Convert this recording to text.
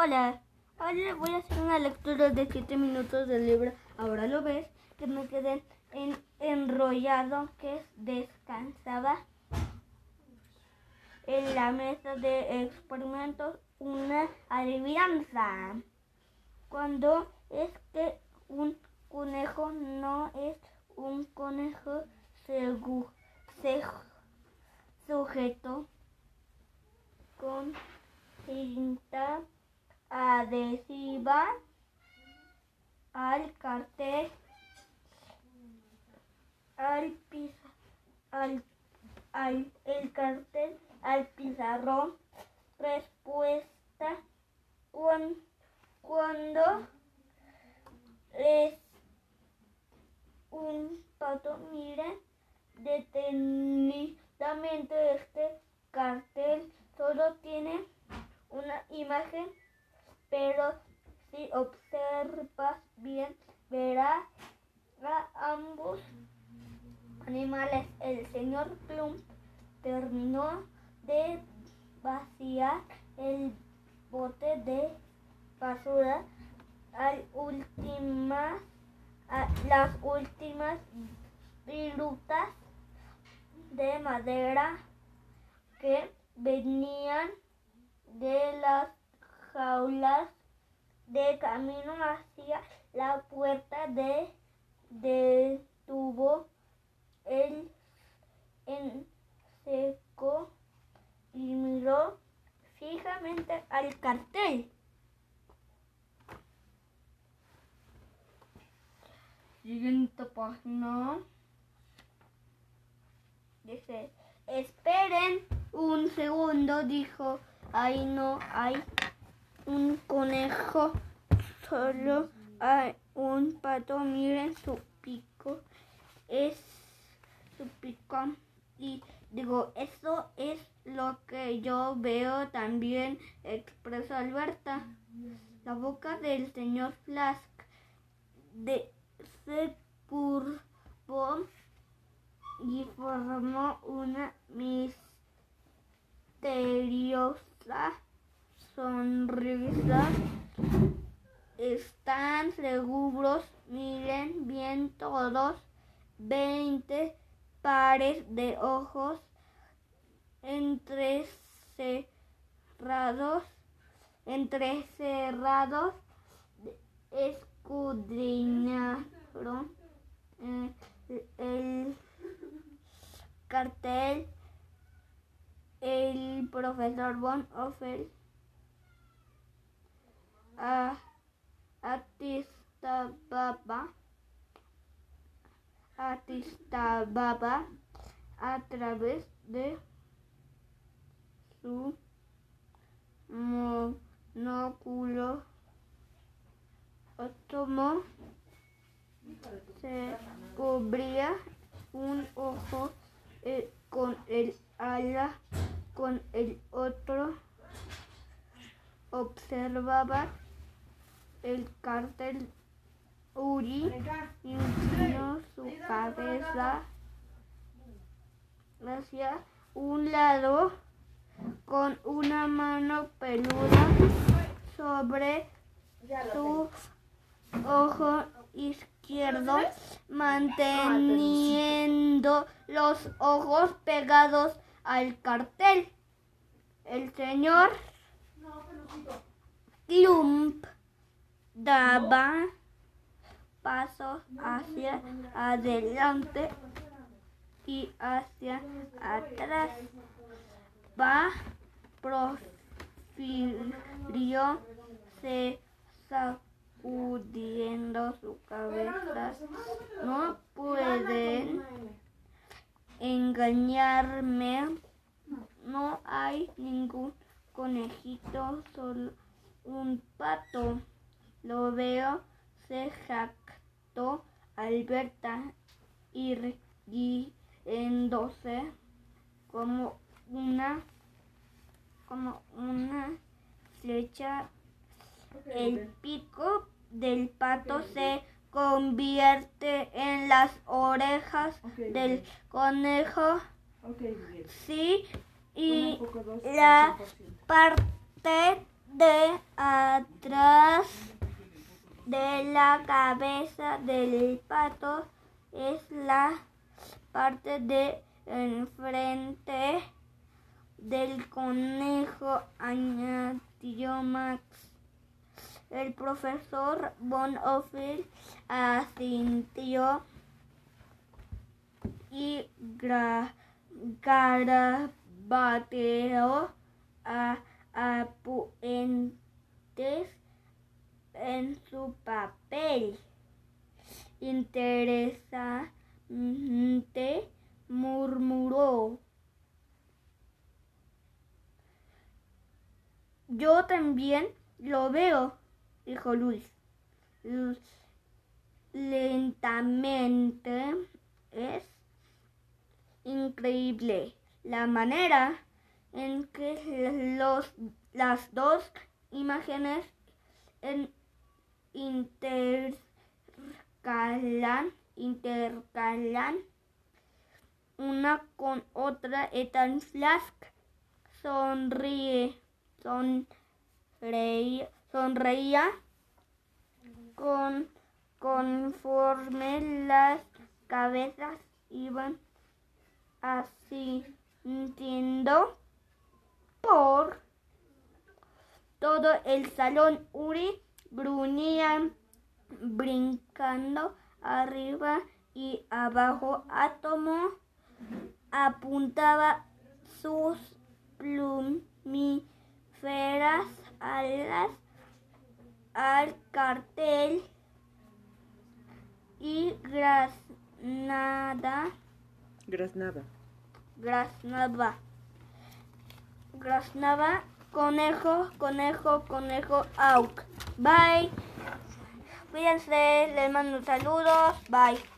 Hola, ahora voy a hacer una lectura de 7 minutos del libro. Ahora lo ves, que me quedé en, enrollado, que descansaba en la mesa de experimentos una adivinanza. Cuando es que un conejo no es un conejo sujeto con cinta adhesiva al cartel, al, pizarrón, al, al el cartel, al pizarrón. Respuesta cuando es un pato, miren detenidamente El señor Plum terminó de vaciar el bote de basura al última, a las últimas virutas de madera que venían de las jaulas de camino hacia la puerta de detuvo el en seco y miró fijamente al cartel. Siguiente página. Dice, esperen un segundo, dijo, ahí no hay un conejo, solo hay un pato, miren su pico, es Y digo, eso es lo que yo veo también, expresó Alberta. La boca del señor Flask de, se curvó y formó una misteriosa sonrisa. Están seguros, miren bien todos, veinte pares de ojos entrecerrados, entrecerrados, escudriñaron eh, el cartel el profesor Von Offel a Atistababa Atistababa a través de su monóculo tomó se cubría un ojo eh, con el ala, con el otro. Observaba el cartel Uri inclinó su cabeza hacia un lado con una mano peluda sobre su ojo izquierdo, manteniendo los ojos pegados al cartel. El señor Klump daba pasos hacia adelante y hacia atrás. Va profirió se sacudiendo su cabeza. No pueden engañarme. No hay ningún conejito, solo un pato. Lo veo, se jactó Alberta irguiéndose como una como una flecha. El pico del pato se convierte en las orejas del conejo. Sí, y la parte de atrás de la cabeza del pato es la parte de enfrente del conejo, añadió Max. El profesor Von Ophir asintió y garabateó a apuntes en su papel. Interesante, murmuró. Yo también lo veo, dijo Luis. Lentamente es increíble la manera en que los, las dos imágenes en, intercalan, intercalan una con otra. Ethan Flask sonríe, sonreía, sonreía con, conforme las cabezas iban así entiendo por todo el salón. Uri gruñía brincando arriba y abajo. Átomo apuntaba sus plumíferas alas al cartel y Grasnada. Grasnada. Grasnada. Grasnada. Conejo, conejo, conejo, auk. Bye. Cuídense, les mando saludos. Bye.